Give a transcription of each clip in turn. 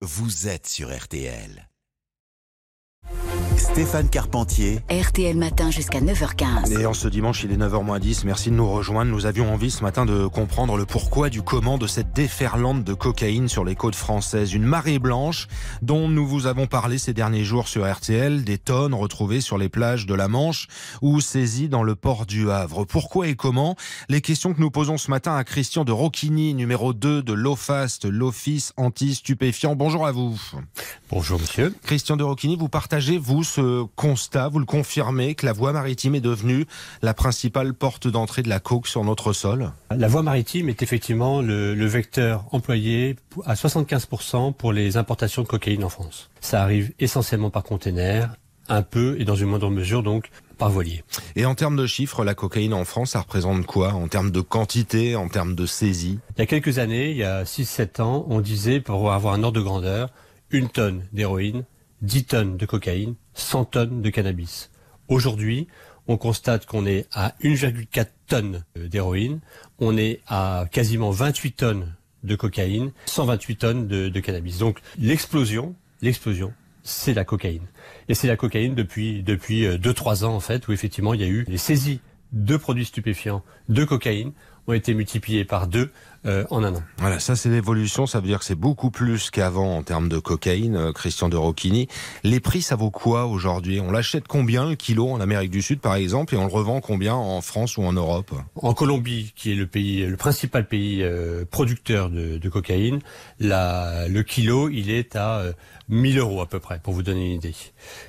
vous êtes sur RTL. Stéphane Carpentier. RTL Matin jusqu'à 9h15. Et en ce dimanche, il est 9h 10. Merci de nous rejoindre. Nous avions envie ce matin de comprendre le pourquoi du comment de cette déferlante de cocaïne sur les côtes françaises. Une marée blanche dont nous vous avons parlé ces derniers jours sur RTL. Des tonnes retrouvées sur les plages de la Manche ou saisies dans le port du Havre. Pourquoi et comment? Les questions que nous posons ce matin à Christian de Rocchini, numéro 2 de l'OFAST, l'Office anti-stupéfiant. Bonjour à vous. Bonjour monsieur. Christian de Rocchini, vous partagez, vous, ce constat, vous le confirmez, que la voie maritime est devenue la principale porte d'entrée de la coke sur notre sol? La voie maritime est effectivement le, le vecteur employé à 75% pour les importations de cocaïne en France. Ça arrive essentiellement par container, un peu et dans une moindre mesure donc par voilier. Et en termes de chiffres, la cocaïne en France, ça représente quoi? En termes de quantité, en termes de saisie? Il y a quelques années, il y a 6-7 ans, on disait, pour avoir un ordre de grandeur, une tonne d'héroïne, 10 tonnes de cocaïne, 100 tonnes de cannabis. Aujourd'hui, on constate qu'on est à 1,4 tonnes d'héroïne, on est à quasiment 28 tonnes de cocaïne, 128 tonnes de, de cannabis. Donc l'explosion, l'explosion, c'est la cocaïne. Et c'est la cocaïne depuis depuis 2-3 ans en fait, où effectivement il y a eu les saisies de produits stupéfiants, de cocaïne, ont été multipliées par deux euh, en un an. Voilà, ça c'est l'évolution, ça veut dire que c'est beaucoup plus qu'avant en termes de cocaïne, euh, Christian de Rocchini. Les prix, ça vaut quoi aujourd'hui? On l'achète combien le kilo en Amérique du Sud par exemple et on le revend combien en France ou en Europe? En Colombie, qui est le pays, le principal pays euh, producteur de, de cocaïne, la, le kilo, il est à euh, 1000 euros à peu près, pour vous donner une idée.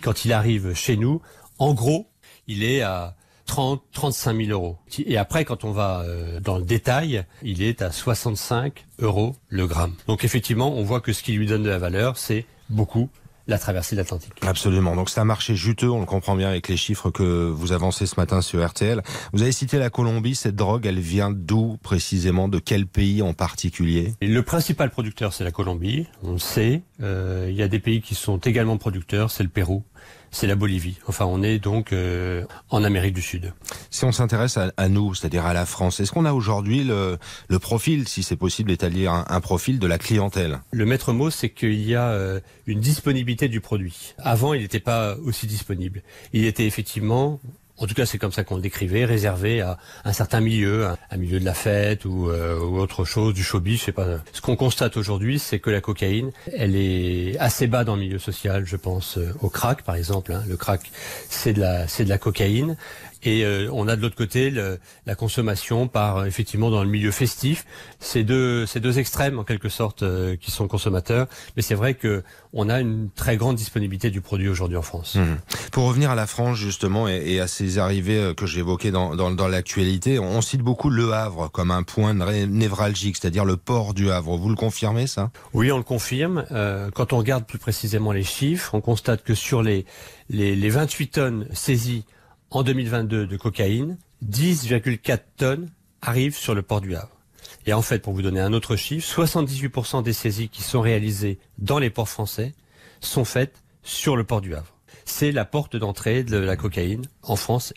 Quand il arrive chez nous, en gros, il est à 30, 35 000 euros. Et après, quand on va euh, dans le détail, il est à 65 euros le gramme. Donc effectivement, on voit que ce qui lui donne de la valeur, c'est beaucoup la traversée de l'Atlantique. Absolument. Donc c'est un marché juteux, on le comprend bien avec les chiffres que vous avancez ce matin sur RTL. Vous avez cité la Colombie, cette drogue, elle vient d'où précisément? De quel pays en particulier? Et Le principal producteur, c'est la Colombie, on le sait. Euh, il y a des pays qui sont également producteurs, c'est le Pérou, c'est la Bolivie. Enfin, on est donc euh, en Amérique du Sud. Si on s'intéresse à, à, nous, c'est-à-dire à la France, est-ce qu'on a aujourd'hui le, le, profil, si c'est possible d'établir un, un, profil de la clientèle? Le maître mot, c'est qu'il y a euh, une disponibilité du produit. Avant, il n'était pas aussi disponible. Il était effectivement en tout cas, c'est comme ça qu'on le décrivait, réservé à un certain milieu, un milieu de la fête ou, euh, ou autre chose, du showbiz, je sais pas. Ce qu'on constate aujourd'hui, c'est que la cocaïne, elle est assez bas dans le milieu social. Je pense euh, au crack, par exemple. Hein. Le crack, c'est de la, c'est de la cocaïne. Et euh, on a de l'autre côté le, la consommation par effectivement dans le milieu festif. C'est deux, ces deux extrêmes en quelque sorte euh, qui sont consommateurs. Mais c'est vrai que on a une très grande disponibilité du produit aujourd'hui en France. Mmh. Pour revenir à la France justement et à ces arrivées euh, que j'évoquais dans, l'actualité, on cite beaucoup le Havre comme un point névralgique, c'est-à-dire le port du Havre. Vous le confirmez ça? Oui, on le confirme. Euh, quand on regarde plus précisément les chiffres, on constate que sur les, les, les 28 tonnes saisies en 2022 de cocaïne, 10,4 tonnes arrivent sur le port du Havre. Et en fait, pour vous donner un autre chiffre, 78% des saisies qui sont réalisées dans les ports français sont faites sur le port du Havre. C'est la porte d'entrée de la cocaïne en France,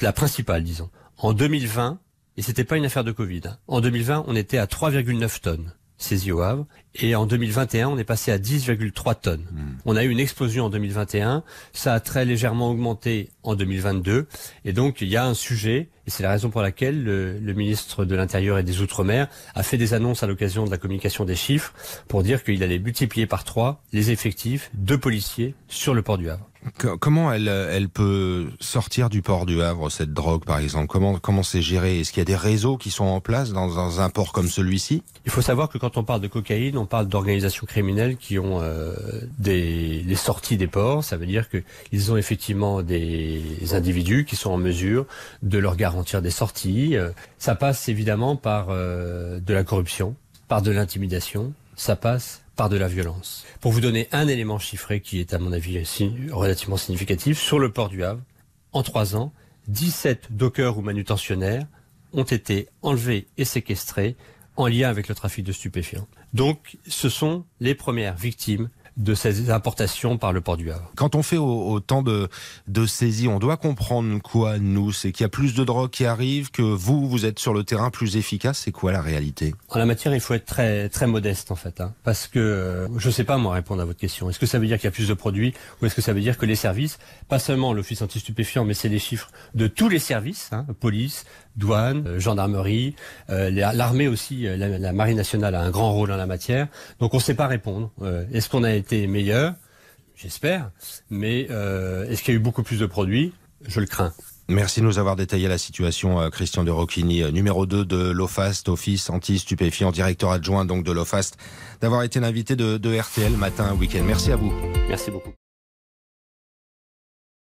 la principale, disons. En 2020, et c'était pas une affaire de Covid, hein, en 2020, on était à 3,9 tonnes saisies au Havre. Et en 2021, on est passé à 10,3 tonnes. Mmh. On a eu une explosion en 2021. Ça a très légèrement augmenté en 2022. Et donc, il y a un sujet, et c'est la raison pour laquelle le, le ministre de l'Intérieur et des Outre-mer a fait des annonces à l'occasion de la communication des chiffres pour dire qu'il allait multiplier par trois les effectifs de policiers sur le port du Havre. Comment elle, elle peut sortir du port du Havre, cette drogue, par exemple? Comment comment c'est géré? Est-ce qu'il y a des réseaux qui sont en place dans, dans un port comme celui-ci? Il faut savoir que quand on parle de cocaïne, on parle d'organisations criminelles qui ont euh, des les sorties des ports. Ça veut dire qu'ils ont effectivement des individus qui sont en mesure de leur garantir des sorties. Ça passe évidemment par euh, de la corruption, par de l'intimidation. Ça passe par de la violence. Pour vous donner un élément chiffré qui est à mon avis relativement significatif, sur le port du Havre, en trois ans, 17 dockers ou manutentionnaires ont été enlevés et séquestrés en lien avec le trafic de stupéfiants. Donc, ce sont les premières victimes de ces importations par le port du Havre. Quand on fait autant de, de saisies, on doit comprendre quoi, nous? C'est qu'il y a plus de drogue qui arrive, que vous, vous êtes sur le terrain plus efficace? C'est quoi la réalité? En la matière, il faut être très, très modeste, en fait. Hein, parce que euh, je ne sais pas, moi, répondre à votre question. Est-ce que ça veut dire qu'il y a plus de produits ou est-ce que ça veut dire que les services, pas seulement l'Office anti-stupéfiant, mais c'est les chiffres de tous les services, hein, police, douane, euh, gendarmerie, euh, l'armée aussi, la, la, marine nationale a un grand rôle en la matière. Donc on ne sait pas répondre. est-ce qu'on a été meilleur J'espère. Mais est-ce qu'il y a eu beaucoup plus de produits? Je le crains. Merci de nous avoir détaillé la situation, Christian de Rocchini, numéro 2 de l'OFAST, Office anti-stupéfiant, directeur adjoint donc de l'OFAST, d'avoir été l'invité de, de RTL matin, week-end. Merci à vous. Merci beaucoup.